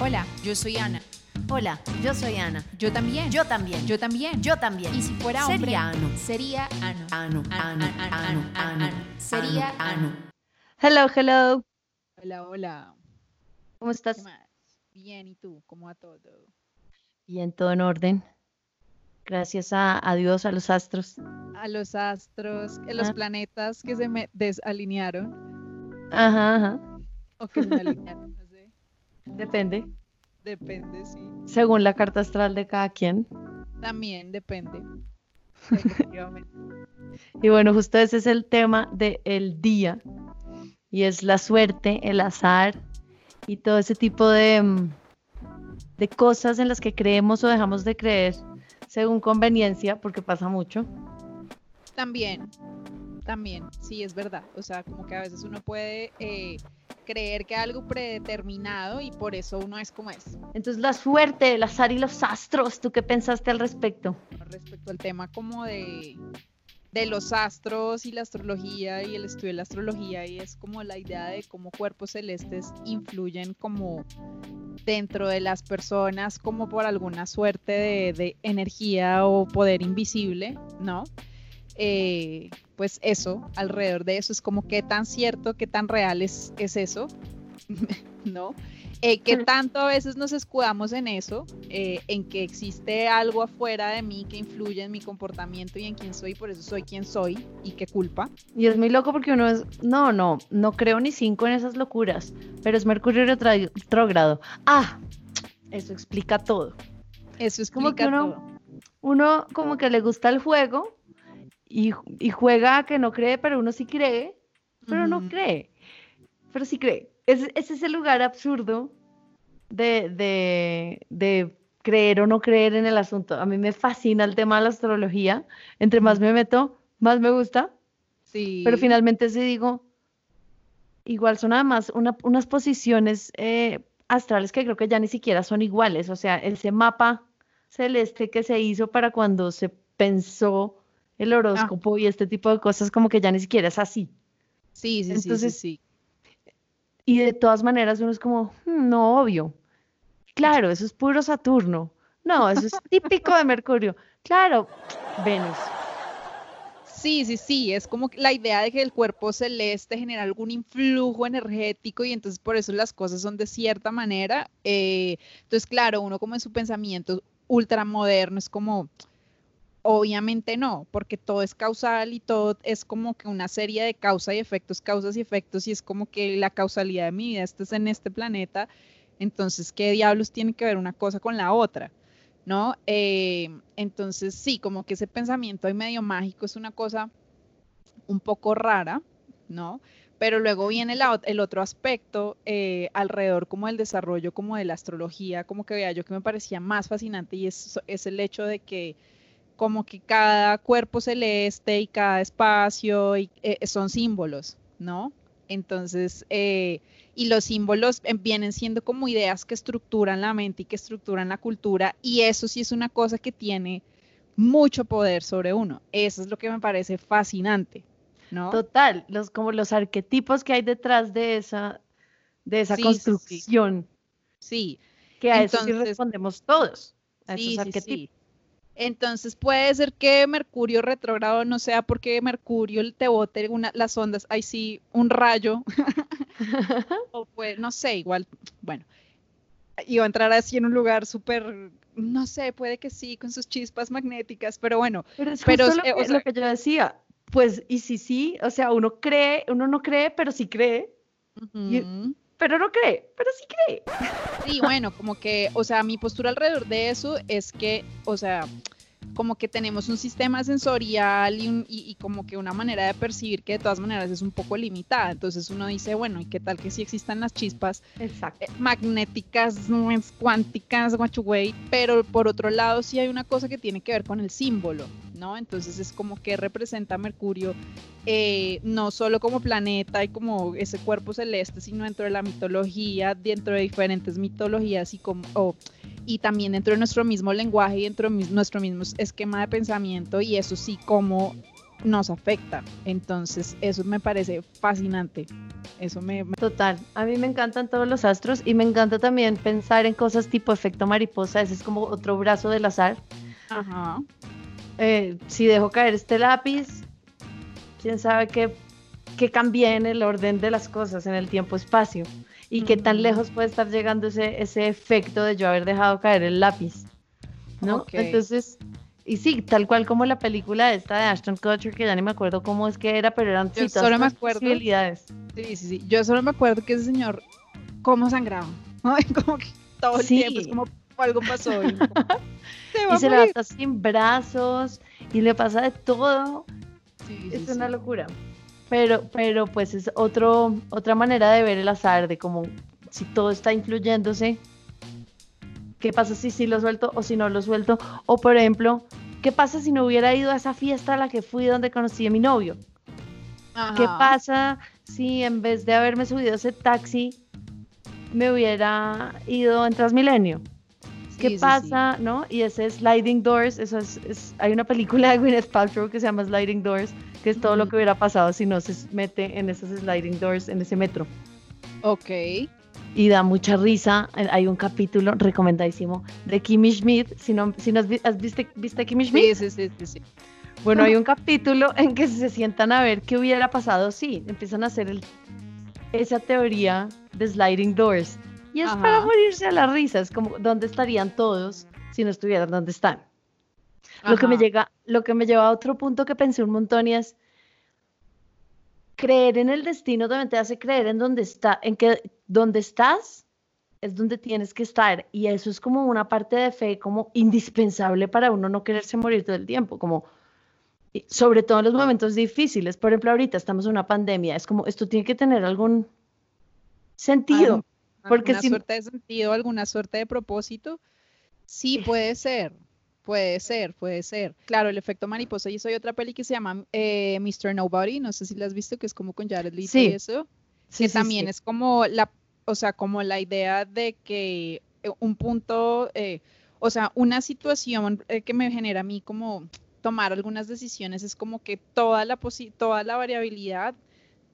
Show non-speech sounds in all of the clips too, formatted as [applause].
Hola, yo soy Ana. Hola, yo soy Ana. Yo también. Yo también. Yo también. Yo también. Y si fuera hombre, Sería Ano. sería Ano. Ano, ano, ano, ano, Sería ano. Hello, hello. Hola, hola. ¿Cómo ¿Qué estás? más? Bien, ¿y tú? ¿Cómo va todo? Bien, todo en orden. Gracias a, a Dios, a los astros. A los astros, a los Ah. planetas que se me desalinearon Ajá, ajá. o que se alinearon, no sé. Depende. Depende, sí. Según la carta astral de cada quien. También depende. Efectivamente. [laughs] Y bueno, justo ese es el tema del día. Y es la suerte, el azar y todo ese tipo de, mm, de cosas en las que creemos o dejamos de creer según conveniencia, porque pasa mucho. También, también, sí, es verdad. O sea, como que a veces uno puede eh, creer que algo predeterminado y por eso uno es como es. Entonces, la suerte, el azar y los astros, ¿tú qué pensaste al respecto? respecto al tema como de, de los astros y la astrología y el estudio de la astrología y es como la idea de cómo cuerpos celestes influyen como dentro de las personas como por alguna suerte de, de energía o poder invisible, ¿no? Eh, pues eso, alrededor de eso es como qué tan cierto, qué tan real es, es eso, [laughs] ¿no? Eh, que tanto a veces nos escudamos en eso, eh, en que existe algo afuera de mí que influye en mi comportamiento y en quién soy, por eso soy quien soy y qué culpa. Y es muy loco porque uno es, no, no, no creo ni cinco en esas locuras, pero es Mercurio retrógrado. Ah, eso explica todo. Eso es Como que uno- Uno como que le gusta el juego y, y juega a que no cree, pero uno sí cree, pero no cree, pero sí cree. Ese, ese es el lugar absurdo de, de, de creer o no creer en el asunto. A mí me fascina el tema de la astrología. Entre más me meto, más me gusta. Sí. Pero finalmente sí digo, igual son además una- unas posiciones eh, astrales que creo que ya ni siquiera son iguales. O sea, ese mapa celeste que se hizo para cuando se pensó el horóscopo y este tipo de cosas, como que ya ni siquiera es así. Sí, sí, sí, Entonces, sí, sí. Y de todas maneras uno es como, "Hmm, no, obvio. Claro, eso es puro Saturno. No, eso es típico de Mercurio. Claro, Venus. Sí, sí, sí, es como la idea de que el cuerpo celeste genera algún influjo energético y entonces por eso las cosas son de cierta manera. eh, entonces, claro, uno como en su pensamiento ultramoderno es como, obviamente no, porque todo es causal y todo es como que una serie de causa y efectos, causas y efectos y es como que la causalidad de mi vida esta es en este planeta, entonces, ¿qué diablos tiene que ver una cosa con la otra? ¿no? Eh, entonces, sí, como que ese pensamiento ahí medio mágico es una cosa un poco rara, ¿no? Pero luego viene el otro aspecto eh, alrededor como del desarrollo como de la astrología, como que vea yo que me parecía más fascinante y es, es el hecho de que como que cada cuerpo celeste y cada espacio y, eh, son símbolos, ¿no? Entonces, eh, y los símbolos eh, vienen siendo como ideas que estructuran la mente y que estructuran la cultura, y eso sí es una cosa que tiene mucho poder sobre uno. Eso es lo que me parece fascinante, ¿no? Total, los, como los arquetipos que hay detrás de esa, de esa Sí, sí, sí. construcción, Sí, que a eso sí Entonces- respondemos todos, a sí, esos sí, arquetipos. Sí. Entonces puede ser que Mercurio retrógrado no sea porque Mercurio te bote una, las ondas, ahí sí, un rayo, [laughs] o pues, no sé, igual, bueno, iba a entrar así en un lugar súper, no sé, puede que sí, con sus chispas magnéticas, pero bueno, Pero es Pero, justo lo, eh, o que, sea- lo que yo decía, pues, y si sí, o sea, uno cree, uno no cree, pero sí cree, Y- ujú. Pero no cree, pero sí cree. Sí, bueno, como que, o sea, mi postura alrededor de eso es que, o sea, como que tenemos un sistema sensorial y, un- y- y como que una manera de percibir que de todas maneras es un poco limitada. Entonces uno dice, bueno, ¿y qué tal que sí existan las chispas Exacto. eh, magnéticas, cuánticas, guachuguay? Pero por otro lado sí hay una cosa que tiene que ver con el símbolo, ¿no? Entonces es como que representa Mercurio eh, no solo como planeta y como ese cuerpo celeste, sino dentro de la mitología, dentro de diferentes mitologías y como y también dentro de nuestro mismo lenguaje y dentro de nuestro mismo esquema de pensamiento y eso sí como nos afecta. Entonces, eso me parece fascinante. Eso me... me- Total, a mí me encantan todos los astros y me encanta también pensar en cosas tipo efecto mariposa, ese es como otro brazo del azar. Ajá. Eh, si dejo caer este lápiz, quién sabe qué, qué cambié en el orden de las cosas, en el tiempo-espacio, y qué tan Ujú. lejos puede estar llegando ese, ese efecto de yo haber dejado caer el lápiz, ¿no? Ok. Entonces, y sí, tal cual como la película esta de Ashton Kutcher, que ya ni me acuerdo cómo es que era, pero eran Yo sí, solo me acuerdo- posibilidades. Sí, sí, sí. Yo solo me acuerdo que ese señor, ¿cómo sangraba? Ay, [laughs] como que todo el Sí. tiempo es como algo pasó. Y, [laughs] se va Y a se levanta sin brazos y le pasa de todo. Sí, sí, Es sí. una locura. Pero, pero pues es otro, otra manera de ver el azar, de como si todo está influyéndose. ¿Qué pasa si sí lo suelto o si no lo suelto? O por ejemplo, ¿qué pasa si no hubiera ido a esa fiesta a la que fui donde conocí a mi novio? ¿Qué Ajá. pasa si en vez de haberme subido ese taxi me hubiera ido en Transmilenio? Sí, ¿Qué sí, sí. pasa? ¿No? Y ese Sliding Doors, eso es, es- hay una película de Gwyneth Paltrow que se llama Sliding Doors, que es todo lo Ujú. que hubiera pasado si no se mete en esos Sliding Doors, en ese metro. Ok. Y da mucha risa. eh, Hay un capítulo recomendadísimo de Kimmy Schmidt. Si no, si no has, has viste, ¿viste Kimmy Schmidt? Sí, sí, sí, sí, sí. Bueno, hay un capítulo [laughs] en que se sientan a ver qué hubiera pasado si empiezan a hacer el, esa teoría de sliding doors. Y es Ajá. para morirse a la risa, es como dónde estarían todos si no estuvieran donde están. Lo que me llega, lo que me lleva a otro punto que pensé un montón y es creer en el destino también te hace creer en dónde está, en que donde estás es donde tienes que estar y eso es como una parte de fe como indispensable para uno no quererse morir todo el tiempo, como sobre todo en los momentos difíciles. Por ejemplo, ahorita estamos en una pandemia, es como esto tiene que tener algún sentido. Porque alguna si- suerte de sentido, alguna suerte de propósito. Sí, puede ser. Puede ser, puede ser. Claro, el efecto mariposa. Y eso hay otra peli que se llama eh, Mr. Nobody. No sé si la has visto, que es como con Jared Leto Sí. y eso. Sí, que sí, también es como la, o sea, como la idea de que eh, un punto, eh, o sea, una situación eh, que me genera a mí como tomar algunas decisiones es como que toda la posi- toda la variabilidad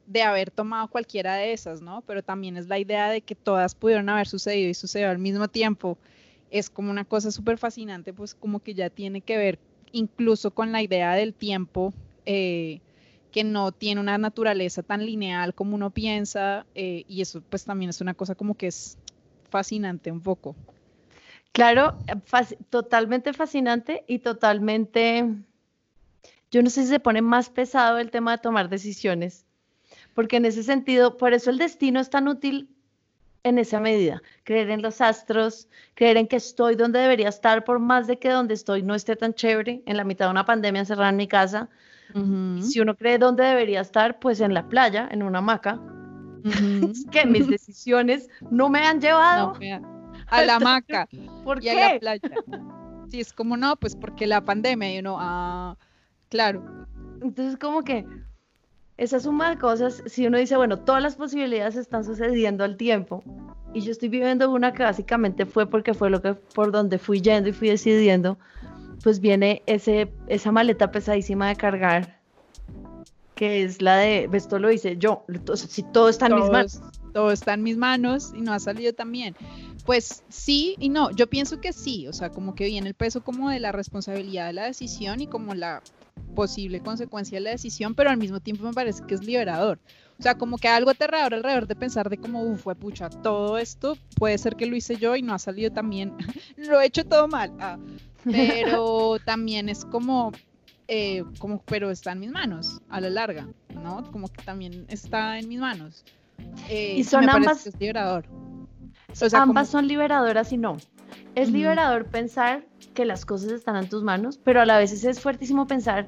de haber tomado cualquiera de esas, ¿no? Pero también es la idea de que todas pudieron haber sucedido y sucedió al mismo tiempo. Es como una cosa súper fascinante, pues como que ya tiene que ver incluso con la idea del tiempo, eh, que no tiene una naturaleza tan lineal como uno piensa, eh, y eso pues también es una cosa como que es fascinante un poco. Claro, totalmente fascinante y totalmente, yo no sé si se pone más pesado el tema de tomar decisiones, porque en ese sentido, por eso el destino es tan útil en esa medida, creer en los astros, creer en que estoy donde debería estar, por más de que donde estoy no esté tan chévere, en la mitad de una pandemia encerrada en mi casa, si uno cree dónde debería estar, pues en la playa, en una hamaca, Ujú. es que mis decisiones no me han llevado, No, a la [laughs] hamaca ¿por y a la qué? playa. Sí, es como no, pues porque la pandemia y uno, ah, claro. Entonces, como que esa suma de cosas, si uno dice, bueno, todas las posibilidades están sucediendo al tiempo, y yo estoy viviendo una que básicamente fue porque fue lo que por donde fui yendo y fui decidiendo, pues viene ese, esa maleta pesadísima de cargar, que es la de, esto lo hice yo, entonces, si todo está en mis todo, manos. todo está en mis manos y no ha salido tan bien. Pues sí y no, yo pienso que sí, o sea, como que viene el peso como de la responsabilidad de la decisión y como la posible consecuencia de la decisión, pero al mismo tiempo me parece que es liberador. O sea, como que algo aterrador alrededor de pensar de como, uff, pucha, todo esto puede ser que lo hice yo y no ha salido tan bien, [laughs] lo he hecho todo mal, ah, pero [laughs] también es como, eh, como, pero está en mis manos a la larga, ¿no? Como que también está en mis manos. Eh, Y son me parece ambas- que es liberador. O sea, Ambas como- son liberadoras y no. Es liberador pensar que las cosas están en tus manos, pero a la vez es fuertísimo pensar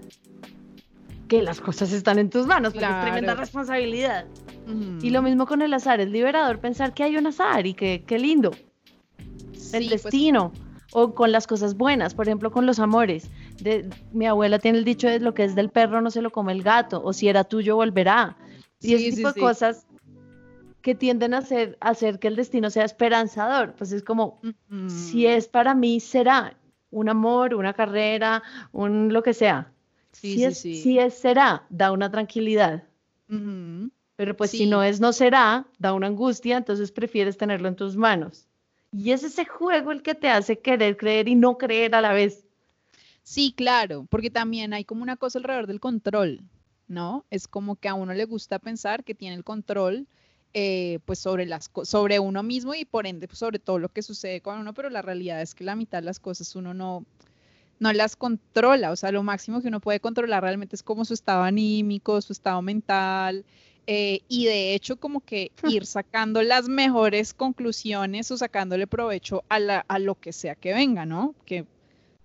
que las cosas están en tus manos, porque es tremenda Claro. responsabilidad. Ujú. Y lo mismo con el azar, es liberador pensar que hay un azar y que qué lindo, Sí, el pues, destino, o con las cosas buenas, por ejemplo, con los amores. De, mi abuela tiene el dicho de lo que es del perro no se lo come el gato, o si era tuyo volverá. Y Sí, ese tipo sí. de cosas que tienden a hacer, a hacer que el destino sea esperanzador, pues es como, si es para mí, será un amor, una carrera, un lo que sea. Sí, si, sí, es, sí. si es, será, da una tranquilidad. Pero pues si no es, no será, da una angustia, entonces prefieres tenerlo en tus manos. Y es ese juego el que te hace querer creer y no creer a la vez. Sí, claro, porque también hay como una cosa alrededor del control, ¿no? Es como que a uno le gusta pensar que tiene el control eh, pues sobre las sobre uno mismo y por ende pues, sobre todo lo que sucede con uno, pero la realidad es que la mitad de las cosas uno no no las controla, o sea, lo máximo que uno puede controlar realmente es como su estado anímico, su estado mental, eh, y de hecho como que [laughs] ir sacando las mejores conclusiones o sacándole provecho a, la- a lo que sea que venga, ¿no? Que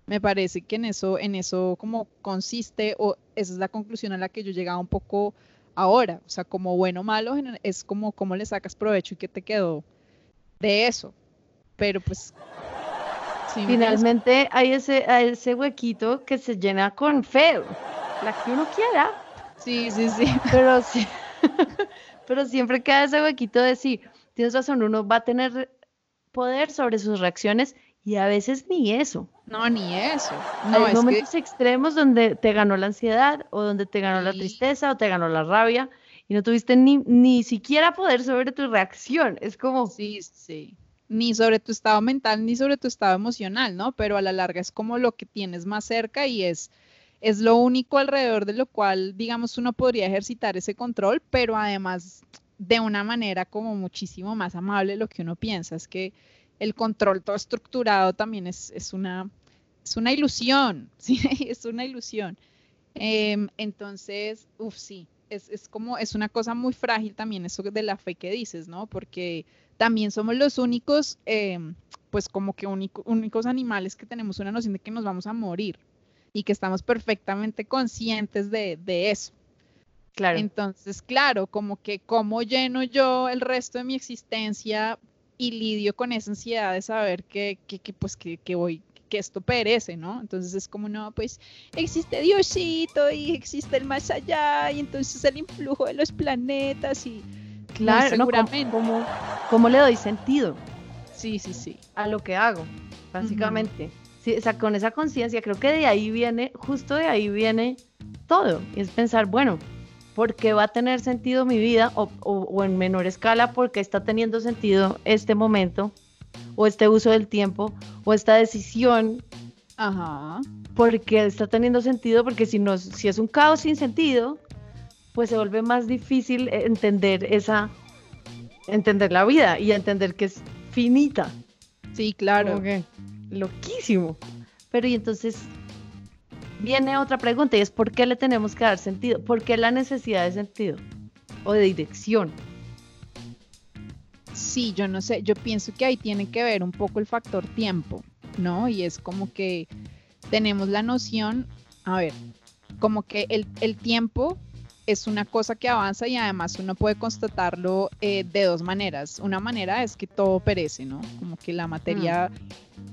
me parece que en eso, en eso como consiste, o esa es la conclusión a la que yo he llegado un poco ahora, o sea, como bueno o malo, es como cómo le sacas provecho y qué te quedó de eso, pero pues... sí? Finalmente hay ese, hay ese huequito que se llena con fe, la que uno quiera, Sí, sí, sí. pero sí, [laughs] pero siempre queda ese huequito de sí, tienes razón, uno va a tener poder sobre sus reacciones y a veces ni eso. No, ni eso. No, Hay que momentos extremos donde te ganó la ansiedad o donde te ganó la tristeza o te ganó la rabia y no tuviste ni, ni siquiera poder sobre tu reacción. Es como, sí, sí. Ni sobre tu estado mental ni sobre tu estado emocional, ¿no? Pero a la larga es como lo que tienes más cerca y es, es lo único alrededor de lo cual, digamos, uno podría ejercitar ese control, pero además de una manera como muchísimo más amable lo que uno piensa. Es que el control todo estructurado también es, es una, es una ilusión, [laughs] ¿sí? Es una ilusión. Em, entonces, uff, sí, es, es como, es una cosa muy frágil también eso de la fe que dices, ¿no? Porque también somos los únicos, em, pues como que único- únicos animales que tenemos una noción de que nos vamos a morir y que estamos perfectamente conscientes de, de eso. claro, Entonces, claro, como que cómo lleno yo el resto de mi existencia y lidio con esa ansiedad de saber que, que, que, pues que, que voy, que esto perece, ¿no? Entonces es como, no, pues existe Diosito y existe el más allá y entonces el influjo de los planetas y claro, ¿no? ¿Cómo- seguramente. ¿Cómo, cómo le doy sentido sí, sí, sí. a lo que hago? Básicamente. Sí, o sea, con esa conciencia, creo que de ahí viene, justo de ahí viene todo. Es pensar, bueno, ¿por qué va a tener sentido mi vida? O, o- o en menor escala, ¿por qué está teniendo sentido este momento? O este uso del tiempo, o esta decisión Ajá. porque está teniendo sentido, porque si no, si es un caos sin sentido, pues se vuelve más difícil entender esa, entender la vida y entender que es finita. Sí, claro. Loquísimo. Pero y entonces viene otra pregunta y es ¿por qué le tenemos que dar sentido? ¿Por qué la necesidad de sentido o de dirección? Sí, yo no sé, yo pienso que ahí tiene que ver un poco el factor tiempo, ¿no? Y es como que tenemos la noción, a ver, como que el, el tiempo es una cosa que avanza y además uno puede constatarlo eh, de dos maneras. Una manera es que todo perece, ¿no? Como que la materia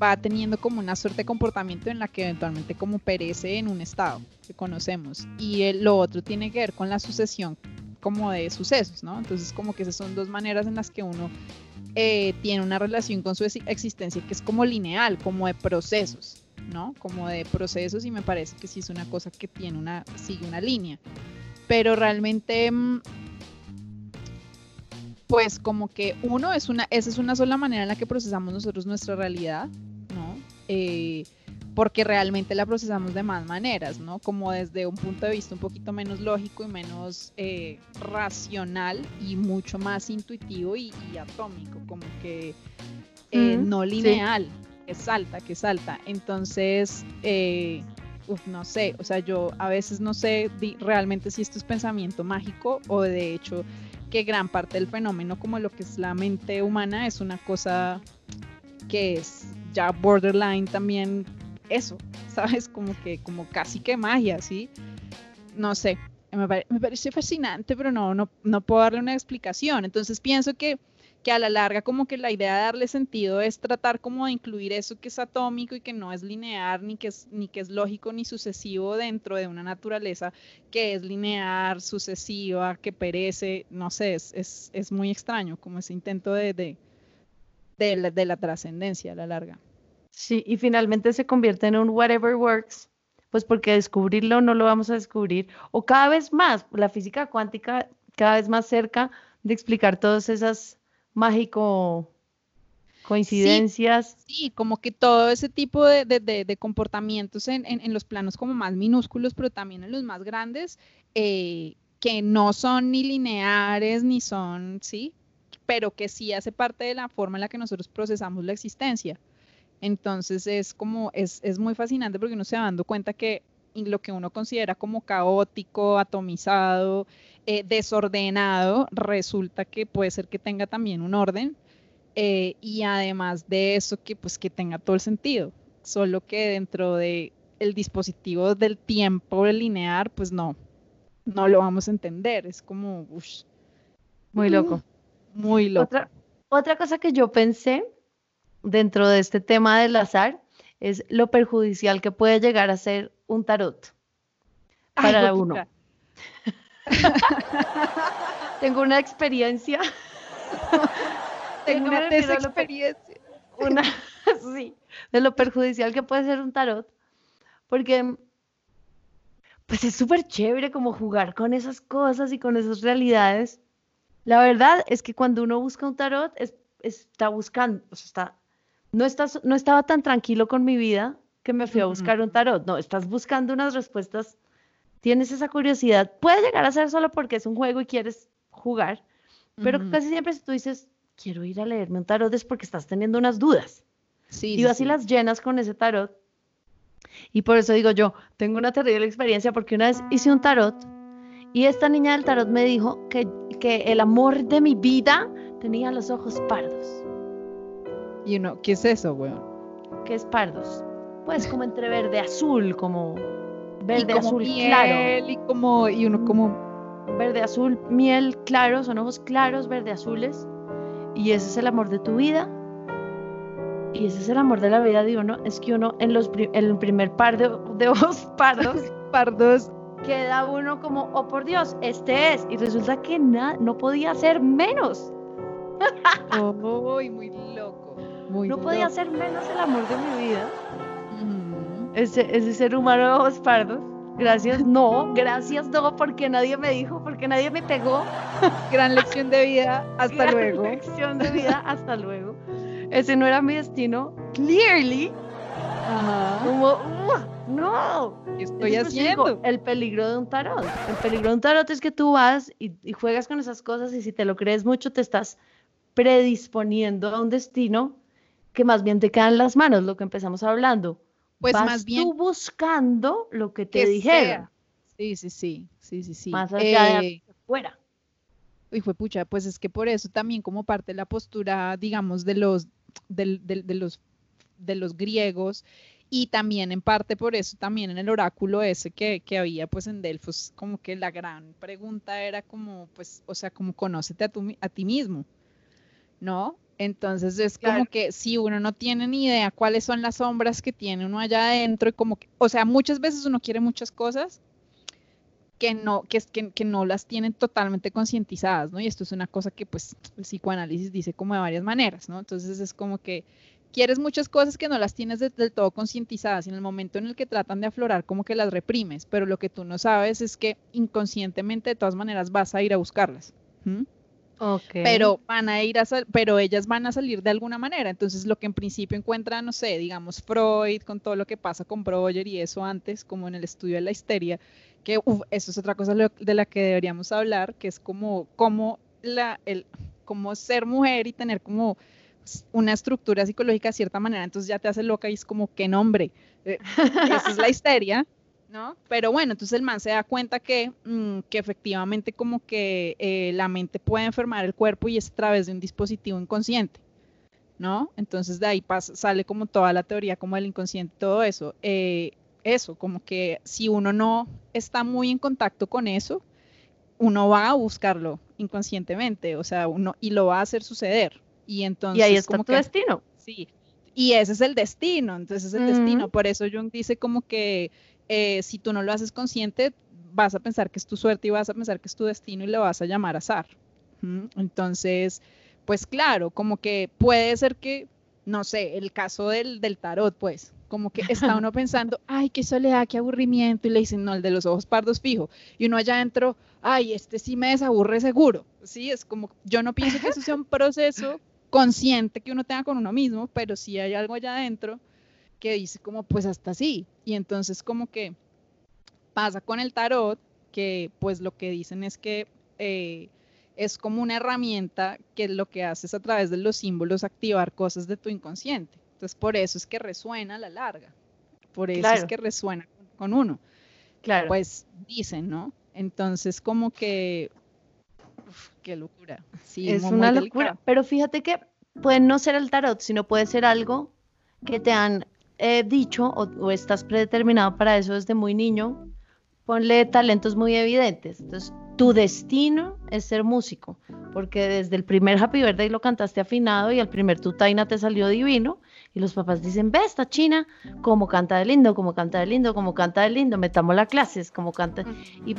va teniendo como una suerte de comportamiento en la que eventualmente como perece en un estado que conocemos. Y lo otro tiene que ver con la sucesión como de sucesos, ¿no? Entonces como que esas son dos maneras en las que uno eh, tiene una relación con su ex- existencia que es como lineal, como de procesos, ¿no? Como de procesos y me parece que sí es una cosa que tiene una, sigue una línea. Pero realmente, mm, pues como que uno es una, esa es una sola manera en la que procesamos nosotros nuestra realidad, ¿no? Eh, porque realmente la procesamos de más maneras, ¿no? Como desde un punto de vista un poquito menos lógico y menos eh, racional y mucho más intuitivo y, y atómico, como que eh, Mm, no sí. lineal, que salta, que salta. Entonces, uf, no sé, o sea, yo a veces no sé realmente si esto es pensamiento mágico o de hecho que gran parte del fenómeno como lo que es la mente humana es una cosa que es ya borderline también eso, [laughs] ¿sabes? Como que, como casi que magia, ¿sí? No sé, me, pare- me parece fascinante, pero no, no, no puedo darle una explicación. Entonces pienso que, que a la larga como que la idea de darle sentido es tratar como de incluir eso que es atómico y que no es lineal, ni que es, ni que es lógico ni sucesivo dentro de una naturaleza que es lineal, sucesiva, que perece, no sé, es, es, es muy extraño como ese intento de, de, de la, de la trascendencia a la larga. Sí, y finalmente se convierte en un whatever works, pues porque descubrirlo no lo vamos a descubrir, o cada vez más, la física cuántica cada vez más cerca de explicar todas esas mágico coincidencias. Sí, como que todo ese tipo de, de- de- comportamientos en, en- en los planos como más minúsculos, pero también en los más grandes, eh, que no son ni lineares ni son, sí, pero que sí hace parte de la forma en la que nosotros procesamos la existencia. Entonces es como, es, es muy fascinante porque uno se va dando cuenta que lo que uno considera como caótico, atomizado, eh, desordenado, resulta que puede ser que tenga también un orden eh, y además de eso que pues que tenga todo el sentido, solo que dentro de el dispositivo del tiempo lineal, pues no, no lo vamos a entender, es como Muy loco. muy loco. Otra, otra cosa que yo pensé dentro de este tema del azar es lo perjudicial que puede llegar a ser un tarot para uno. [laughs] Tengo una experiencia. [laughs] Tengo ¿A qué me una experiencia. [laughs] una, sí, de lo perjudicial que puede ser un tarot, porque pues es súper chévere como jugar con esas cosas y con esas realidades. La verdad es que cuando uno busca un tarot, es- está buscando, o sea, está, no, estás, no estaba tan tranquilo con mi vida que me fui a buscar un tarot. No, estás buscando unas respuestas, tienes esa curiosidad. Puede llegar a ser solo porque es un juego y quieres jugar, pero casi siempre si tú dices, quiero ir a leerme un tarot es porque estás teniendo unas dudas Sí, y sí, vas y sí. las llenas con ese tarot. Y por eso digo yo, tengo una terrible experiencia porque una vez hice un tarot y esta niña del tarot me dijo que, que el amor de mi vida tenía los ojos pardos. Y uno, ¿qué es eso, weón? ¿Qué es pardos? Pues como entre verde azul, como Y verde como azul claro. miel, y como, y uno como, Verde azul, miel claro, son ojos claros, verde azules. Y ese es el amor de tu vida. Y ese es el amor de la vida de uno. Es que uno en, los en el primer par de, de ojos [laughs] pardos [laughs] pardos, queda uno como, oh por Dios, este es. Y resulta que na- no podía ser menos. [laughs] oh, y muy loco, muy No podía loco. ser menos el amor de mi vida. Ese, ese ser humano de ojos pardos. Gracias, no, gracias, no, porque nadie me dijo, porque nadie me pegó. [laughs] Gran lección de vida, hasta Gran luego. Lección de vida, hasta luego. Ese no era mi destino, clearly. Ajá. Como, "Uh, no. ¿Qué estoy Entonces, digo, haciendo? el peligro de un tarot. El peligro de un tarot es que tú vas y, y juegas con esas cosas y si te lo crees mucho te estás predisponiendo a un destino que más bien te queda en las manos, lo que empezamos hablando. Pues Vas más bien tú buscando lo que te que dijeron. Sí, sí, sí, sí, sí, sí. más allá Eh, de fuera. Uy, fue pucha, pues es que por eso también como parte de la postura, digamos, de los, del- de los, de los griegos y también en parte por eso también en el oráculo ese que, que había pues en Delfos, como que la gran pregunta era como, pues, o sea, como conócete a, tu a ti mismo, ¿no? Entonces es como que si uno no tiene ni idea cuáles son las sombras que tiene uno allá adentro y como que, o sea, muchas veces uno quiere muchas cosas que no, que, es- que, que no las tienen totalmente concientizadas, ¿no? Y esto es una cosa que pues el psicoanálisis dice como de varias maneras, ¿no? Entonces es como que quieres muchas cosas que no las tienes de- del todo concientizadas y en el momento en el que tratan de aflorar como que las reprimes, pero lo que tú no sabes es que inconscientemente de todas maneras vas a ir a buscarlas. Pero van a ir a sal- pero ellas van a salir de alguna manera. Entonces, lo que en principio encuentra, no sé, digamos Freud, con todo lo que pasa con Breuer y eso antes, como en el estudio de la histeria, que uf, eso es otra cosa de la que deberíamos hablar, que es como, como la, el, como ser mujer y tener como una estructura psicológica de cierta manera, entonces ya te hace loca y es como, ¿qué nombre? Eh, esa es la [laughs] histeria, ¿no? Pero bueno, entonces el man se da cuenta que, mm, que efectivamente como que eh, la mente puede enfermar el cuerpo y es a través de un dispositivo inconsciente, ¿no? Entonces de ahí pasa, sale como toda la teoría como el inconsciente, todo eso. Eh, eso, como que si uno no está muy en contacto con eso, uno va a buscarlo inconscientemente, o sea, uno y lo va a hacer suceder. Y entonces y ahí está como tu que destino. Sí, y ese es el destino, entonces es el destino. Por eso Jung dice como que eh, si tú no lo haces consciente, vas a pensar que es tu suerte y vas a pensar que es tu destino y lo vas a llamar azar. ¿Mm? Entonces, pues claro, como que puede ser que, no sé, el caso del, del tarot, pues, Como que está uno [laughs] pensando, ay, qué soledad, qué aburrimiento, y le dicen, no, el de los ojos pardos fijo. Y uno allá adentro, ay, este sí me desaburre seguro. Sí, es como, yo no pienso que eso sea un [laughs] proceso consciente que uno tenga con uno mismo, pero sí hay algo allá adentro que dice como, pues hasta sí. Y entonces como que pasa con el tarot, que pues lo que dicen es que eh, es como una herramienta que lo que hace es a través de los símbolos activar cosas de tu inconsciente. Entonces por eso es que resuena a la larga, por eso es que resuena con uno. Claro. Pues dicen, ¿no? Entonces como que, qué locura. Sí, es una locura, pero fíjate que puede no ser el tarot, sino puede ser algo que te han eh, dicho o, o, estás predeterminado para eso desde muy niño, ponle talentos muy evidentes. Entonces, tu destino es ser músico, porque desde el primer Happy Birthday lo cantaste afinado y el primer Tutaina te salió divino. Y los papás dicen, ve esta china, como canta de lindo, como canta de lindo, como canta de lindo, metamos la clases, como canta. Y,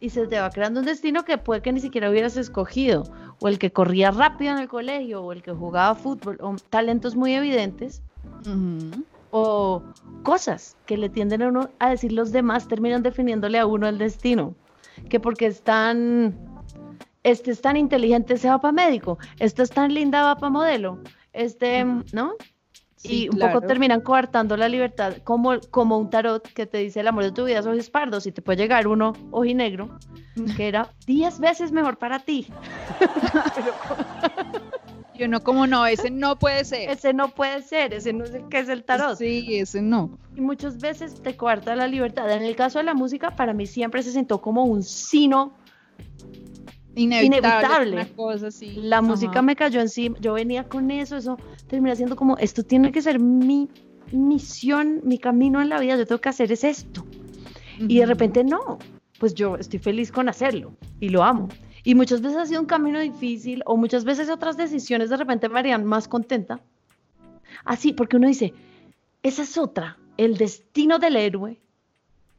y se te va creando un destino que puede que ni siquiera hubieras escogido, o el que corría rápido en el colegio, o el que jugaba fútbol, o talentos muy evidentes o cosas que le tienden a uno a decir los demás terminan definiéndole a uno el destino. Que porque es tan, este es tan inteligente, se va para médico, esta es tan linda, va para modelo, este, ¿no? y un poco terminan coartando la libertad, como, como un tarot que te dice el amor de tu vida es ojos pardos y te puede llegar uno ojinegro, que era 10 veces mejor para ti. [laughs] [laughs] Yo no, como no, ese no puede ser. Ese no puede ser, ese no es el que es el tarot. Sí, ese no. Y muchas veces te coarta la libertad. En el caso de la música, para mí siempre se sentó como un sino inevitable. cosa La música me cayó encima. Yo venía con eso, eso termina siendo como, esto tiene que ser mi misión, mi camino en la vida, yo tengo que hacer es esto. Y de repente no, pues yo estoy feliz con hacerlo y lo amo. Y muchas veces ha sido un camino difícil o muchas veces otras decisiones de repente me harían más contenta. Así, porque uno dice, esa es otra, el destino del héroe.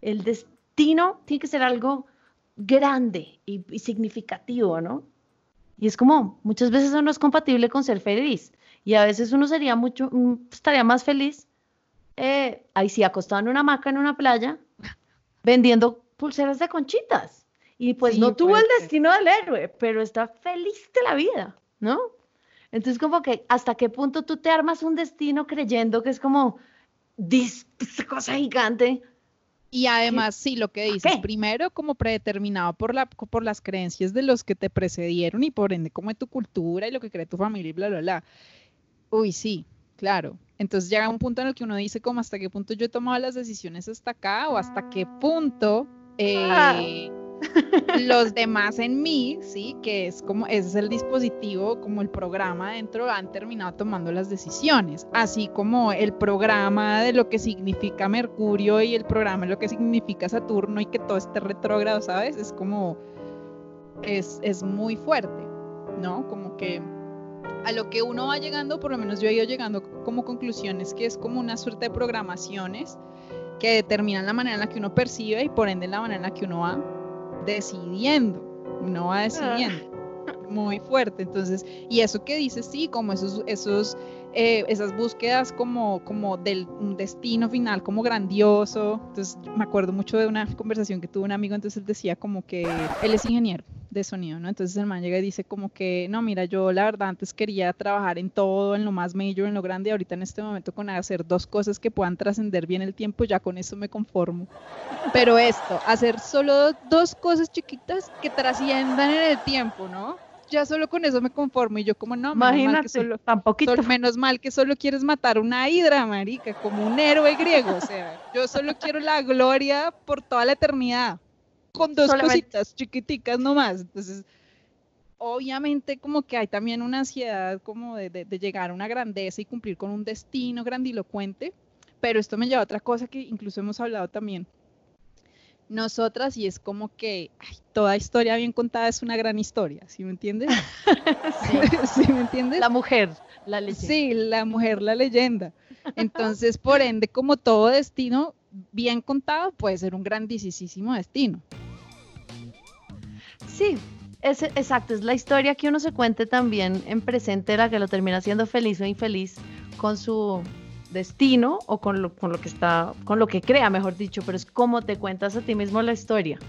El destino tiene que ser algo grande y, significativo, ¿no? Y es como, muchas veces eso no es compatible con ser feliz. Y a veces uno sería mucho, mm, estaría más feliz, eh, ahí sí, acostado en una hamaca en una playa, vendiendo pulseras de conchitas. Y pues no tuvo el destino del héroe, pero está feliz de la vida, ¿no? Entonces como que hasta qué punto tú te armas un destino creyendo que es como esta cosa gigante. Y además, sí, lo que dices, primero como predeterminado por, la, por las creencias de los que te precedieron y por ende como es tu cultura y lo que cree tu familia y bla, bla, bla. Uy, sí, claro. Entonces llega un punto en el que uno dice como hasta qué punto yo he tomado las decisiones hasta acá o hasta qué punto... Ah. Los demás en mí, sí, que es como, ese es el dispositivo, como el programa dentro, han terminado tomando las decisiones, así como el programa de lo que significa Mercurio y el programa de lo que significa Saturno y que todo esté retrógrado, ¿sabes? Es como, es, es muy fuerte, ¿no? Como que a lo que uno va llegando, por lo menos yo he ido llegando como conclusiones, que es como una suerte de programaciones que determinan la manera en la que uno percibe y por ende la manera en la que uno va decidiendo, no va decidiendo. Muy fuerte. Entonces, y eso que dices, sí, como esos, esos, eh, esas búsquedas como, como del destino final, como grandioso. Entonces, me acuerdo mucho de una conversación que tuvo un amigo, entonces él decía como que él es ingeniero de sonido, ¿no? Entonces el man llega y dice como que, no, mira, yo la verdad antes quería trabajar en todo, en lo más mayor, en lo grande, ahorita en este momento con hacer dos cosas que puedan trascender bien el tiempo, ya con eso me conformo. Pero esto, hacer solo dos cosas chiquitas que trasciendan en el tiempo, ¿no? Ya solo con eso me conformo y yo como no, Imagínate, solo, tampoco menos mal que solo quieres matar una hidra, marica, como un héroe griego, o sea, yo solo quiero la gloria por toda la eternidad con dos cositas chiquiticas nomás. Entonces, obviamente como que hay también una ansiedad como de, llegar a una grandeza y cumplir con un destino grandilocuente, pero esto me lleva a otra cosa que incluso hemos hablado también. Nosotras, y es como que toda historia bien contada es una gran historia, ¿sí me entiendes? [laughs] [laughs] sí. me entiendes? La mujer, la leyenda. Sí, la mujer, la leyenda. Entonces, por ende, como todo destino bien contado puede ser un grandísimo destino. Sí, es, exacto, es la historia que uno se cuente también en presente, la que lo termina siendo feliz o infeliz con su destino o con lo, con lo que está, con lo que crea, mejor dicho, pero es cómo te cuentas a ti mismo la historia.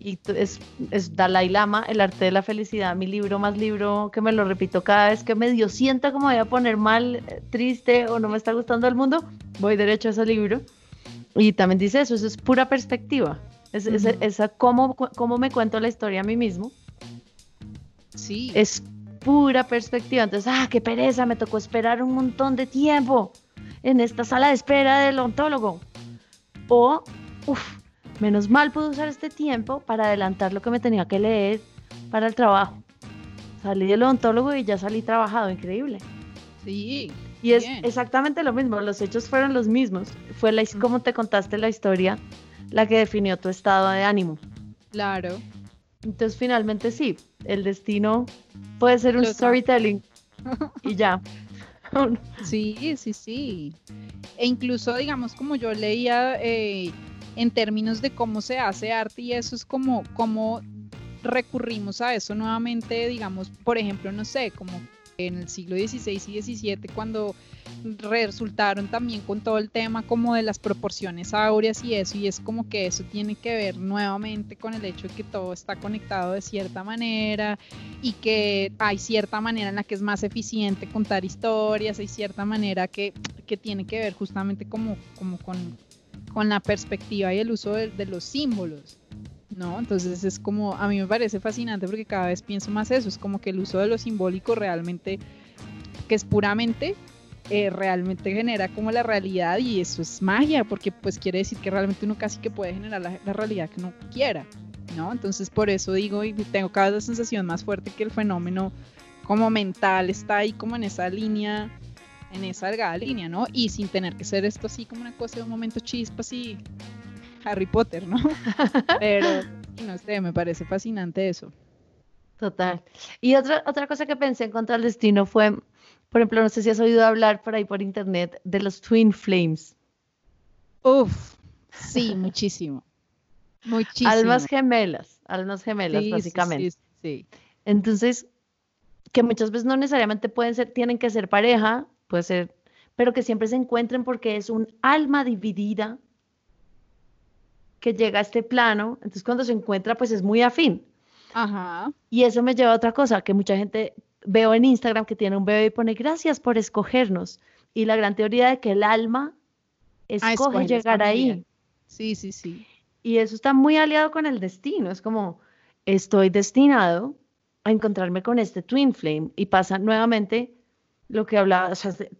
Y es, es Dalai Lama, El arte de la felicidad, mi libro más libro que me lo repito cada vez que medio sienta como voy a poner mal, triste o no me está gustando el mundo, voy derecho a ese libro. Y también dice eso, eso es pura perspectiva. Es, es- Ujú. esa cómo, cómo me cuento la historia a mí mismo. Sí. Es pura perspectiva. Entonces, ah, qué pereza, me tocó esperar un montón de tiempo en esta sala de espera del ontólogo. O, uff, menos mal pude usar este tiempo para adelantar lo que me tenía que leer para el trabajo. Salí del odontólogo y ya salí trabajado, increíble. Sí. Y es Bien. exactamente lo mismo, los hechos fueron los mismos. Fue la, como te contaste la historia la que definió tu estado de ánimo. Claro. Entonces, finalmente sí, el destino puede ser un Lo storytelling [laughs] y ya. [laughs] Sí, sí, sí. E incluso, digamos, como yo leía eh, en términos de cómo se hace arte y eso es como, como recurrimos a eso nuevamente, digamos, por ejemplo, no sé, como en el siglo XVI y XVII, cuando resultaron también con todo el tema como de las proporciones áureas y eso, y es como que eso tiene que ver nuevamente con el hecho de que todo está conectado de cierta manera y que hay cierta manera en la que es más eficiente contar historias, hay cierta manera que, que tiene que ver justamente como, como con, con la perspectiva y el uso de, de los símbolos. ¿No? Entonces es como, a mí me parece fascinante porque cada vez pienso más eso, es como que el uso de lo simbólico realmente, que es puramente, eh, realmente genera como la realidad y eso es magia, porque pues quiere decir que realmente uno casi que puede generar la, realidad que uno quiera, ¿no? Entonces por eso digo y tengo cada vez la sensación más fuerte que el fenómeno como mental está ahí como en esa línea, en esa delgada línea, ¿no? Y sin tener que ser esto así como una cosa de un momento chispa así Harry Potter, ¿no? [laughs] Pero, no sé, me parece fascinante eso. Total. Y otra, otra cosa que pensé en contra del destino fue, por ejemplo, no sé si has oído hablar por ahí por internet de los Twin Flames. Uf, sí, [laughs] muchísimo. Muchísimo. Almas gemelas, almas gemelas, Sí, sí, básicamente. sí, sí. Entonces, que muchas veces no necesariamente pueden ser, tienen que ser pareja, puede ser, pero que siempre se encuentren porque es un alma dividida que llega a este plano. Entonces, cuando se encuentra, pues es muy afín. Ajá. Y eso me lleva a otra cosa, que mucha gente veo en Instagram que tiene un bebé y pone gracias por escogernos. Y la gran teoría de que el alma Ah, escoge llegar ahí. Sí, sí, sí. Y eso está muy aliado con el destino. Es como, estoy destinado a encontrarme con este twin flame. Y pasa nuevamente lo que hablaba, o sea, te,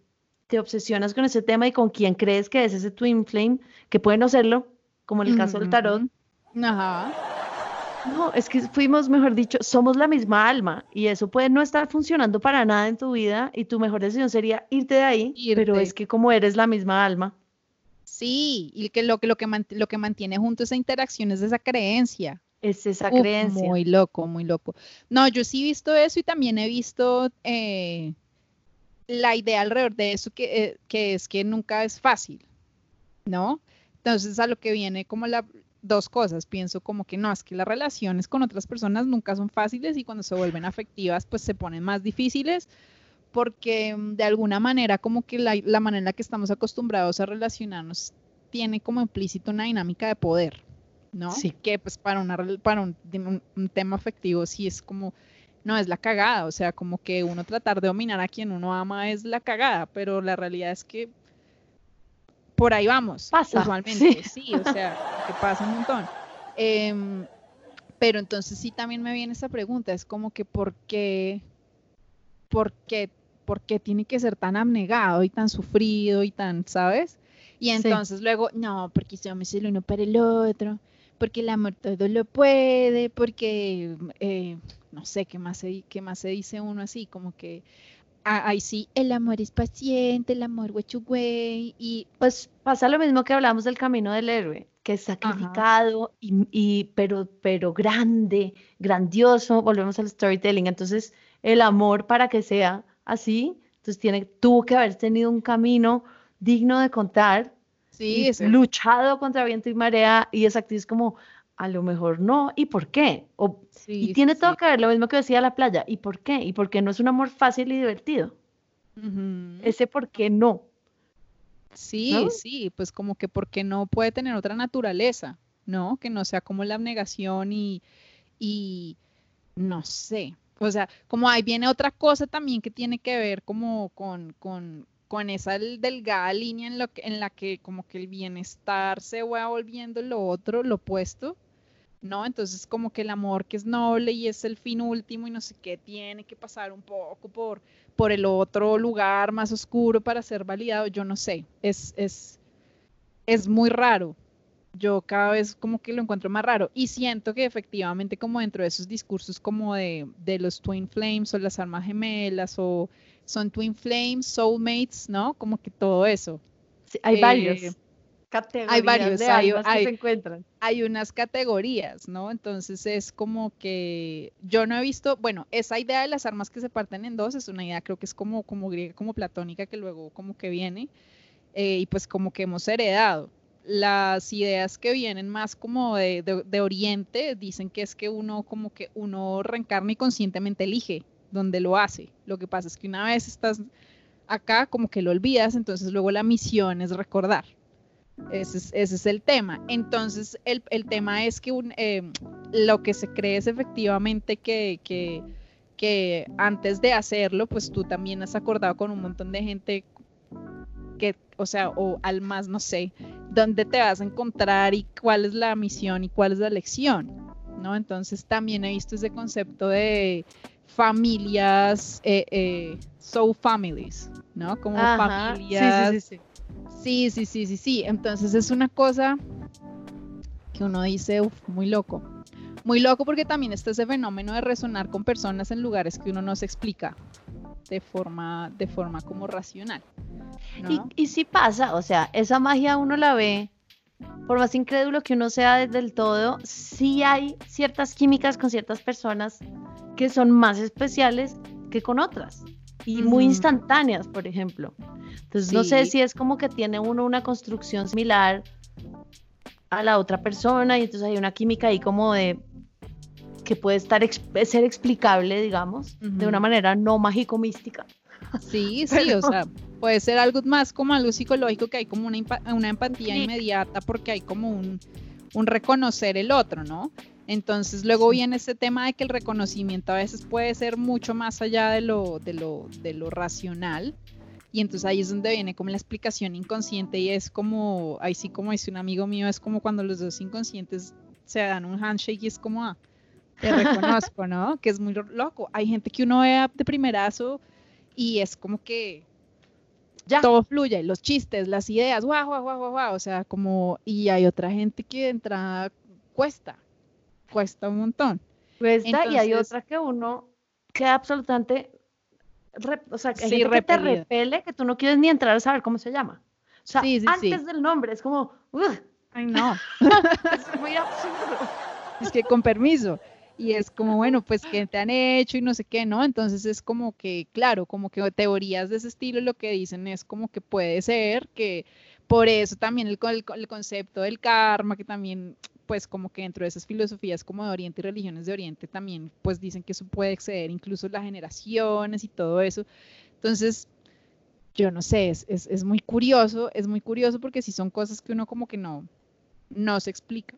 te obsesionas con ese tema y con quién crees que es ese twin flame, que puede no serlo, como en el caso del tarot. Ujú. Ajá. No, es que fuimos, mejor dicho, somos la misma alma y eso puede no estar funcionando para nada en tu vida y tu mejor decisión sería irte de ahí, pero es que como eres la misma alma, Sí, y que lo que, lo que, lo que mantiene junto esa interacción es esa creencia. es esa Uf, creencia. Muy loco, muy loco. No, yo sí he visto eso y también he visto eh, la idea alrededor de eso que, eh, que es que nunca es fácil, ¿no? Entonces a lo que viene como la dos cosas, pienso como que no, es que las relaciones con otras personas nunca son fáciles y cuando se vuelven afectivas pues se ponen más difíciles porque mm, de alguna manera como que la, la manera en la que estamos acostumbrados a relacionarnos tiene como implícito una dinámica de poder, ¿no? Sí. Que pues para, una, para un, un- un tema afectivo sí es como, no es la cagada, o sea, como que uno tratar de dominar a quien uno ama es la cagada, pero la realidad es que por ahí vamos, Pasa, usualmente, sí. sí, o sea, que pasa un montón. Em, pero entonces sí también me viene esa pregunta, es como que ¿por qué, por qué, por qué tiene que ser tan abnegado y tan sufrido y tan, ¿sabes? Y Sí. entonces luego, no, porque somos el uno para el otro, porque el amor todo lo puede, porque, eh, no sé, ¿qué más, se, qué más se dice uno así? Como que, ah, ay, sí, el amor es paciente, el amor güey, y Pues pasa lo mismo que hablamos del camino del héroe, que es sacrificado y, y- pero, pero grande, grandioso, volvemos al storytelling. Entonces, el amor para que sea así, entonces tiene, tuvo que haber tenido un camino digno de contar sí, luchado contra viento y marea y esa actriz como, a lo mejor no, ¿y por qué? O, sí, y tiene sí, todo sí. que ver, lo mismo que decía la playa, ¿y por qué? ¿Y por qué no es un amor fácil y divertido? Ese por qué no. Sí, ¿no? sí, pues como que porque no puede tener otra naturaleza, ¿no? Que no sea como la abnegación y, y no sé. O sea, como ahí viene otra cosa también que tiene que ver como con, con, con esa del- delgada línea en, lo que, en la que como que el bienestar se va volviendo lo otro, lo opuesto, ¿no? Entonces como que el amor que es noble y es el fin último y no sé qué, tiene que pasar un poco por, por el otro lugar más oscuro para ser validado, yo no sé, es, es, es muy raro. Yo cada vez como que lo encuentro más raro y siento que efectivamente como dentro de esos discursos como de, de los Twin Flames o las almas gemelas o son Twin Flames, Soulmates, ¿no? Como que todo eso. Sí, hay Eh, varios. Categorías hay varios, de hay- hay- que se encuentran. hay unas categorías, ¿no? Entonces es como que yo no he visto, bueno, esa idea de las armas que se parten en dos es una idea creo que es como, como griega, como platónica, que luego como que viene eh, y pues como que hemos heredado. Las ideas que vienen más como de, de- de Oriente dicen que es que uno como que uno reencarna y conscientemente elige donde lo hace. Lo que pasa es que una vez estás acá como que lo olvidas, entonces luego la misión es recordar. Ese es, ese es el tema. Entonces, el, el tema es que un, eh, lo que se cree es efectivamente que, que, que antes de hacerlo, pues tú también has acordado con un montón de gente que, o sea, o al más, no sé, dónde te vas a encontrar y cuál es la misión y cuál es la lección, ¿no? Entonces, también he visto ese concepto de familias, eh, eh, soul families, ¿no? Como Ajá, familias Sí, sí, sí, sí. Sí, sí, sí, sí. Entonces es una cosa que uno dice, "Uf, muy loco. Muy loco porque también está ese fenómeno de resonar con personas en lugares que uno no se explica de forma, de forma como racional. Y, y sí pasa, o sea, esa magia uno la ve, por más incrédulo que uno sea desde el todo, sí hay ciertas químicas con ciertas personas que son más especiales que con otras y muy instantáneas, por ejemplo. Entonces, no sé si es como que tiene uno una construcción similar a la otra persona y entonces hay una química ahí como de que puede estar ser explicable, digamos, de una manera no mágico-mística. Sí, [laughs] sí, o sea, puede ser algo más como algo psicológico que hay como una, una empatía Sí. inmediata porque hay como un, un reconocer el otro, ¿no? Entonces luego viene ese tema de que el reconocimiento a veces puede ser mucho más allá de lo, de lo, de lo racional. Y entonces ahí es donde viene como la explicación inconsciente y es como, ahí sí como dice un amigo mío, es como cuando los dos inconscientes se dan un handshake y es como, ah, te reconozco, ¿no? [laughs] Que es muy loco. Hay gente que uno ve de primerazo y es como que Ya. todo fluye, los chistes, las ideas, guau, guau, guau, guau, guau, o sea, como, y hay otra gente que de entrada cuesta, cuesta un montón. Cuesta y hay Entonces- otra que uno queda absolutamente, re- o sea, que hay Sí, gente que te repele que tú no quieres ni entrar a saber cómo se llama. O sea, Sí, sí, antes del nombre es como, "Ugh, Ay, no, [laughs] es muy absurdo. es que con permiso. Y es como, bueno, pues, ¿qué te han hecho? Y no sé qué, ¿no? Entonces es como que, claro, como que teorías de ese estilo lo que dicen es como que puede ser que por eso también el, el el concepto del karma, que también, pues, como que dentro de esas filosofías como de Oriente y religiones de Oriente, también, pues, dicen que eso puede exceder incluso las generaciones y todo eso. Entonces, yo no sé, es, es, es muy curioso, es muy curioso porque si son cosas que uno como que no, no se explica.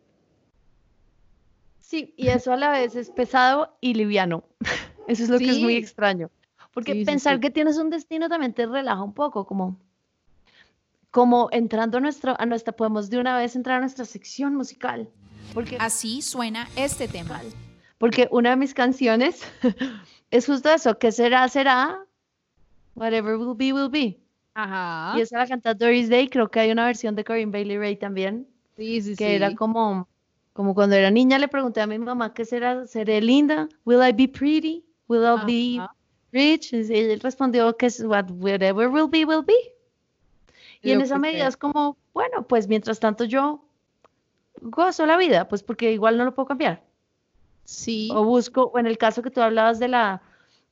Sí, y eso a la vez es pesado y liviano. [laughs] Eso es lo que es muy Sí. extraño. Porque Sí, sí, pensar sí. que tienes un destino también te relaja un poco, como, como entrando a nuestro, a nuestra, podemos de una vez entrar a nuestra sección musical. Porque Así suena este tema. Porque una de mis canciones [laughs] es justo eso, que será, será, whatever will be, will be. Ajá. Y esa la canta Doris Day, creo que hay una versión de Corinne Bailey Ray también, Sí, sí, que sí. era como, como cuando era niña le pregunté a mi mamá qué será, seré linda, will I be pretty, will I be Ajá. rich, y ella respondió que es what, whatever will be, will be. Y en esa medida sea. es como, bueno, pues mientras tanto yo gozo la vida, pues porque igual no lo puedo cambiar Sí, o busco, o en el caso que tú hablabas de la,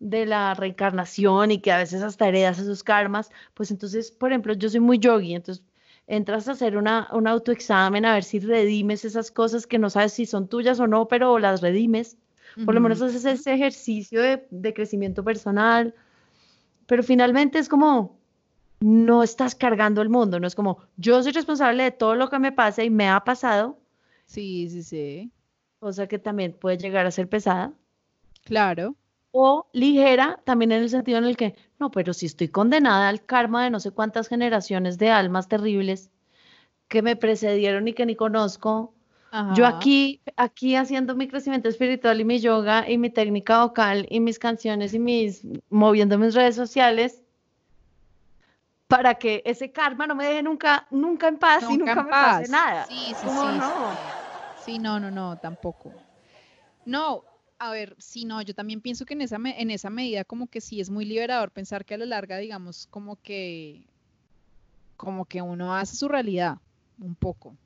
de la reencarnación y que a veces hasta heredas esos karmas, pues entonces, por ejemplo, yo soy muy yogi, entonces entras a hacer una, un autoexamen a ver si redimes esas cosas que no sabes si son tuyas o no, pero las redimes. Por lo menos haces ese ejercicio de, de crecimiento personal. pero finalmente es como, no estás cargando el mundo, no es como, yo soy responsable de todo lo que me pasa y me ha pasado, Sí, sí, sí. cosa que también puede llegar a ser pesada, Claro. o ligera también en el sentido en el que, no, pero si estoy condenada al karma de no sé cuántas generaciones de almas terribles que me precedieron y que ni conozco, Yo aquí, aquí haciendo mi crecimiento espiritual y mi yoga y mi técnica vocal y mis canciones y mis moviendo mis redes sociales para que ese karma no me deje nunca, nunca en paz y Nunca nunca en me pase paz. nada. Sí, sí, ¿Cómo sí, no? sí. Sí, no, no, no, tampoco. No, a ver, sí, no, yo también pienso que en esa, me- en esa medida como que sí es muy liberador pensar que a la larga, digamos, como que, como que uno hace su realidad un poco.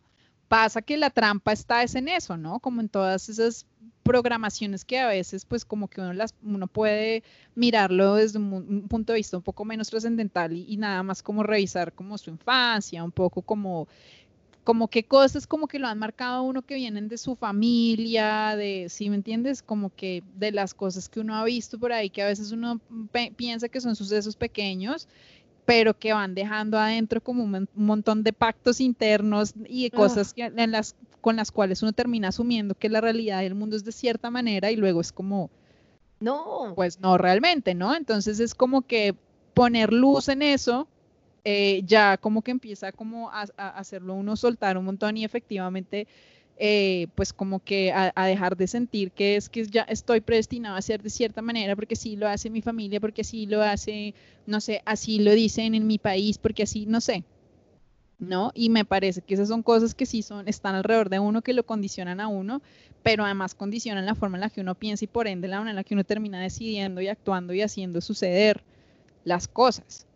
Pasa que la trampa está es en eso, ¿no? Como en todas esas programaciones que a veces, pues como que uno las, uno puede mirarlo desde un, punto de vista un poco menos trascendental y, nada más como revisar como su infancia, un poco como como que cosas como que lo han marcado uno que vienen de su familia, de, ¿sí me entiendes? Como que de las cosas que uno ha visto por ahí, que a veces uno piensa que son sucesos pequeños, pero que van dejando adentro como un, mon- un montón de pactos internos y de cosas que, en las, con las cuales uno termina asumiendo que la realidad del mundo es de cierta manera y luego es como, No, pues no realmente, ¿no? Entonces es como que poner luz en eso, eh, ya como que empieza como a, a hacerlo uno soltar un montón y efectivamente, eh, pues como que a, dejar de sentir que es que ya estoy predestinado a ser de cierta manera, porque así lo hace mi familia, porque así lo hace, no sé, así lo dicen en mi país, porque así, no sé. ¿No? Y me parece que esas son cosas que sí son, están alrededor de uno, que lo condicionan a uno, pero además condicionan la forma en la que uno piensa y por ende la manera en la que uno termina decidiendo y actuando y haciendo suceder las cosas.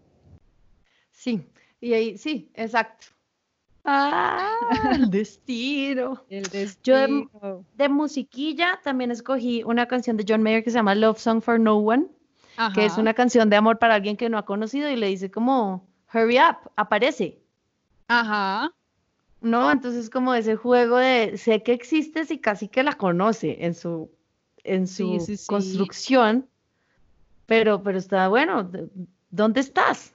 sí, y ahí, sí, exacto. Ah, [laughs] el destino. El Yo de- De musiquilla también escogí una canción de John Mayer que se llama Love Song for No One. que es una canción de amor para alguien que no ha conocido y le dice como, hurry up, aparece, Ajá. ¿no? Entonces como ese juego de, sé que existes y casi que la conoce en su, en su sí, sí. construcción, pero, pero está bueno, ¿dónde estás?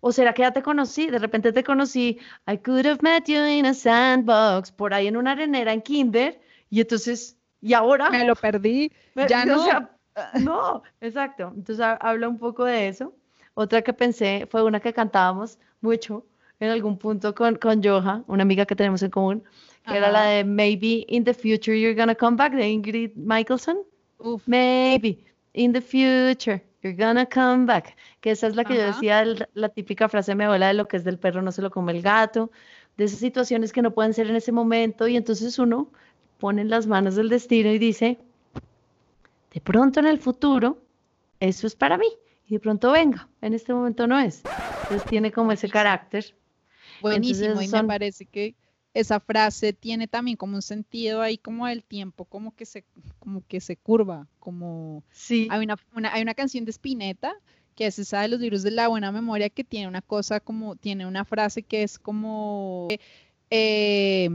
¿O será que ya te conocí? De repente te conocí, I could have met you in a sandbox, por ahí en una arenera en kinder, y entonces, ¿y ahora? Me lo perdí. [laughs] Me- Ya o no. sea, [laughs] no, exacto. Entonces ha- habla un poco de eso. Otra que pensé fue una que cantábamos mucho en algún punto con, con Joja, una amiga que tenemos en común, que era la Ajá. de Maybe in the future you're gonna come back de Ingrid Michaelson. Uf. Maybe in the future you're gonna come back. Que esa es la que yo decía, el- la típica frase de mi abuela de lo que es del perro no se lo come el gato, de esas situaciones que no pueden ser en ese momento y entonces uno pone en las manos del destino y dice, de pronto en el futuro eso es para mí y de pronto venga, en este momento no es. Entonces tiene como ese carácter. Buenísimo. Entonces y me son- parece que esa frase tiene también como un sentido ahí como el tiempo, como que se, como que se curva, como Sí. Hay una, una- hay una canción de Spinetta que es esa de los libros de la buena memoria que tiene una cosa como, tiene una frase que es como, eh,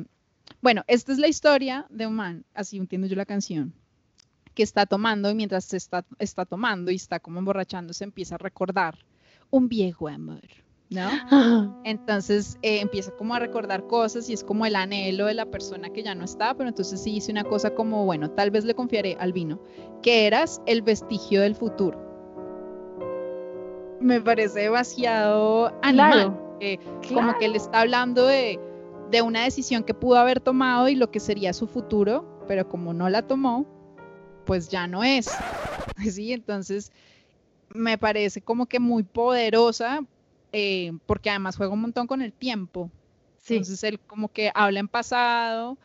bueno, esta es la historia de un man, así entiendo yo la canción, que está tomando y mientras se está, está tomando y está como emborrachando se empieza a recordar un viejo amor, ¿no? Entonces eh, empieza como a recordar cosas y es como el anhelo de la persona que ya no está, pero entonces sí hice una cosa como, bueno, tal vez le confiaré al vino, que eras el vestigio del futuro. Me parece demasiado animal, Claro, como que le está hablando de, de una decisión que pudo haber tomado y lo que sería su futuro, pero como no la tomó, pues ya no es. [laughs] Sí, entonces me parece como que muy poderosa eh, porque además juega un montón con el tiempo. sí, Entonces él como que habla en pasado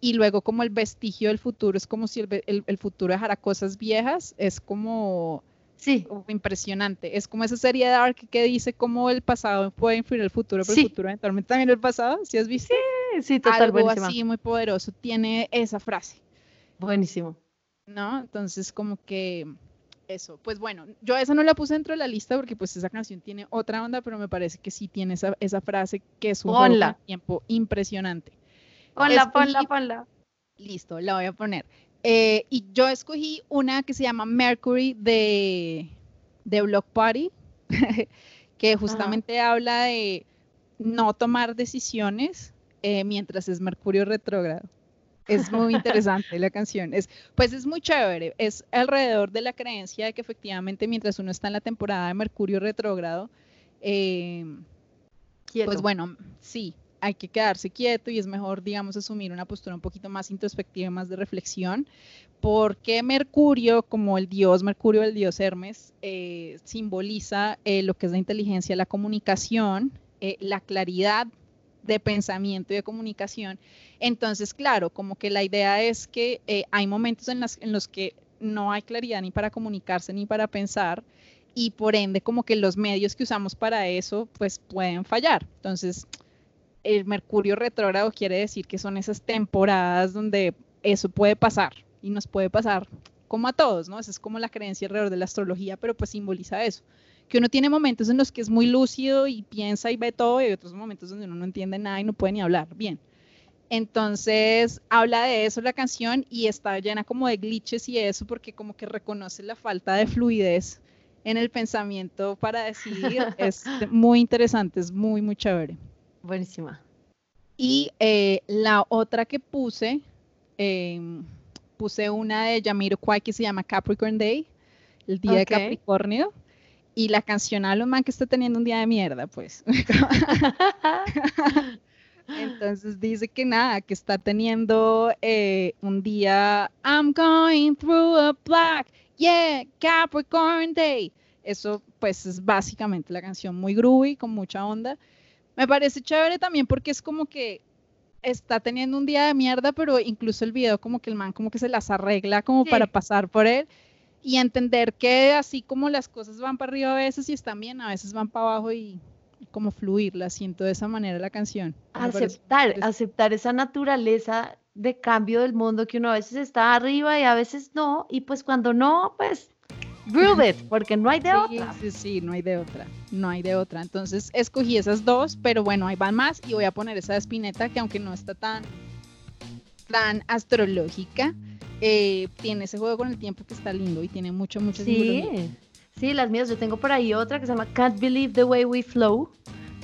y luego como el vestigio del futuro es como si el, el- el futuro dejara cosas viejas, es como sí, uf, impresionante. Es como esa serie de Dark que dice cómo el pasado puede influir el futuro, pero Sí. el futuro eventualmente también el pasado, ¿sí has visto? sí, total, Algo buenísima. así muy poderoso tiene esa frase. Buenísimo. ¿no? Entonces, como que eso, pues bueno, yo esa no la puse dentro de la lista porque pues esa canción tiene otra onda, pero me parece que sí tiene esa, esa frase que es un tiempo impresionante. Ponla, Escogí- ponla, ponla. Listo, la voy a poner. Eh, y yo escogí una que se llama Mercury de, de Block Party, [laughs] que justamente habla de no tomar decisiones eh, mientras es Mercurio retrógrado. Es muy [laughs] interesante la canción. Es, pues es muy chévere. Es alrededor de la creencia de que efectivamente mientras uno está en la temporada de Mercurio retrógrado, eh, pues bueno, sí, hay que quedarse quieto y es mejor, digamos, asumir una postura un poquito más introspectiva, más de reflexión, porque Mercurio, como el dios Mercurio, el dios Hermes, eh, simboliza eh, lo que es la inteligencia, la comunicación, eh, la claridad de pensamiento y de comunicación. Entonces, claro, como que la idea es que hay momentos en, en los que no hay claridad ni para comunicarse ni para pensar y por ende como que los medios que usamos para eso pues pueden fallar. Entonces, el Mercurio retrógrado quiere decir que son esas temporadas donde eso puede pasar y nos puede pasar como a todos, ¿no? Esa es como la creencia alrededor de la astrología, pero pues simboliza eso, que uno tiene momentos en los que es muy lúcido y piensa y ve todo y otros momentos donde uno no entiende nada y no puede ni hablar bien. Entonces habla de eso la canción y está llena como de glitches y eso porque como que reconoce la falta de fluidez en el pensamiento para decidir. [laughs] es muy interesante, es muy, muy chévere. Buenísima. Y eh, la otra que puse, em, puse una de Kwai que se llama Capricorn Day, el día de Capricornio. Y la canción a lo man que está teniendo un día de mierda, pues. [laughs] Entonces dice que nada, que está teniendo eh, un día, I'm going through a black, yeah, Capricorn Day. Eso pues es básicamente la canción muy groovy, con mucha onda. Me parece chévere también porque es como que está teniendo un día de mierda, pero incluso el video como que el man como que se las arregla como para pasar por él y entender que así como las cosas van para arriba a veces y están bien, a veces van para abajo y, como fluir, la siento de esa manera la canción. Aceptar, aceptar esa naturaleza de cambio del mundo que uno a veces está arriba y a veces no, y pues cuando no, pues Groove it, porque no hay de otra. Sí, sí, no hay de otra. No hay de otra. Entonces escogí esas dos, pero bueno, ahí van más y voy a poner esa de Spinetta que aunque no está tan, tan astrológica, eh, tiene ese juego con el tiempo que está lindo y tiene mucho, mucho Sí, sí, las mías. Yo tengo por ahí otra que se llama Can't Believe the Way We Flow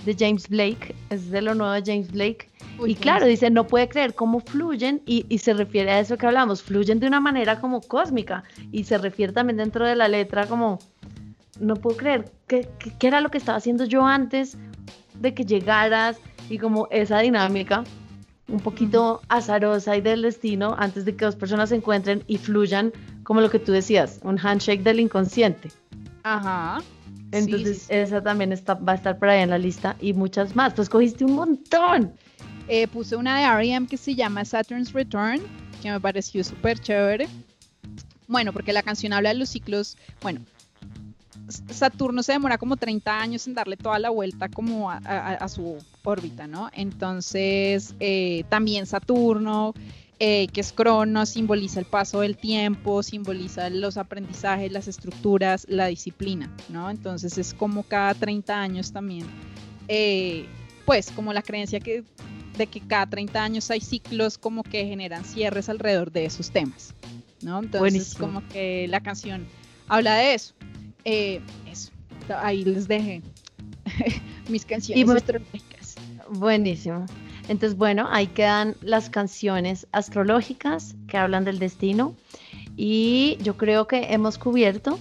de James Blake. Es de lo nuevo de James Blake y claro, dice, no puede creer cómo fluyen y, se refiere a eso que hablamos, fluyen de una manera como cósmica y se refiere también dentro de la letra como, no puedo creer, ¿qué, era lo que estaba haciendo yo antes de que llegaras? Y como esa dinámica un poquito azarosa y del destino antes de que dos personas se encuentren y fluyan como lo que tú decías, un handshake del inconsciente. Ajá. Entonces esa también está, va a estar por ahí en la lista y muchas más. Pues cogiste un montón. Eh, puse una de R.E.M. que se llama Saturn's Return, que me pareció súper chévere. Bueno, porque la canción habla de los ciclos, bueno, Saturno se demora como 30 años en darle toda la vuelta como a, su órbita, ¿no? Entonces, eh, también Saturno, eh, que es crono, simboliza el paso del tiempo, simboliza los aprendizajes, las estructuras, la disciplina, ¿no? Entonces es como cada 30 años también, pues como la creencia que de que cada 30 años hay ciclos como que generan cierres alrededor de esos temas, ¿no? Entonces, como que la canción habla de eso. Eh, eso, ahí les dejé [laughs] mis canciones astrológicas. Buenísimo. Entonces, bueno, ahí quedan las canciones astrológicas que hablan del destino y yo creo que hemos cubierto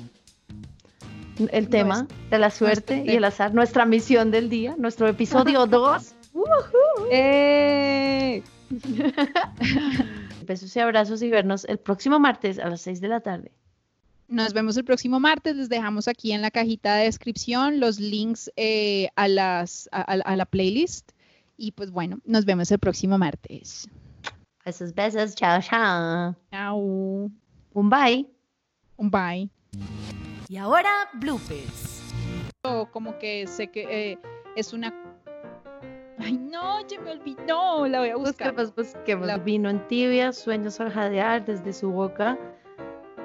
el tema de la suerte y el azar, nuestra misión del día, nuestro episodio [laughs] 2 ¡Eh! [laughs] Besos y abrazos y vernos el próximo martes a las 6 de la tarde. Nos vemos el próximo martes. Les dejamos aquí en la cajita de descripción los links eh, a, las, a, la playlist. Y pues bueno, nos vemos el próximo martes. Besos, besos. Chao, chao. Chao. Un bye. Un bye. Y ahora, bloopers. Como que sé que eh, es una Ay, no, ya me olvidó, la voy a buscar. Busquemos, La... Vino en tibia, sueños al jadear desde su boca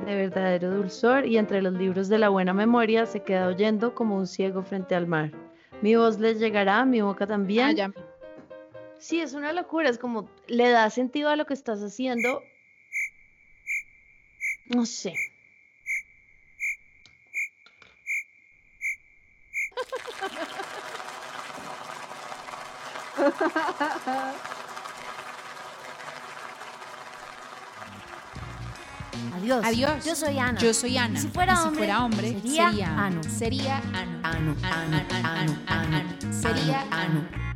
de verdadero dulzor y entre los libros de la buena memoria se queda oyendo como un ciego frente al mar. Mi voz les llegará, mi boca también. Ah. Sí, es una locura, es como le da sentido a lo que estás haciendo. No sé. [laughs] Adiós. Adiós. Yo soy Ana. Yo soy Ana. Si fuera si hombre, fuera hombre, sería Ano. Sería ano. Ano, ano, ano, ano, ano. Sería ano, ano.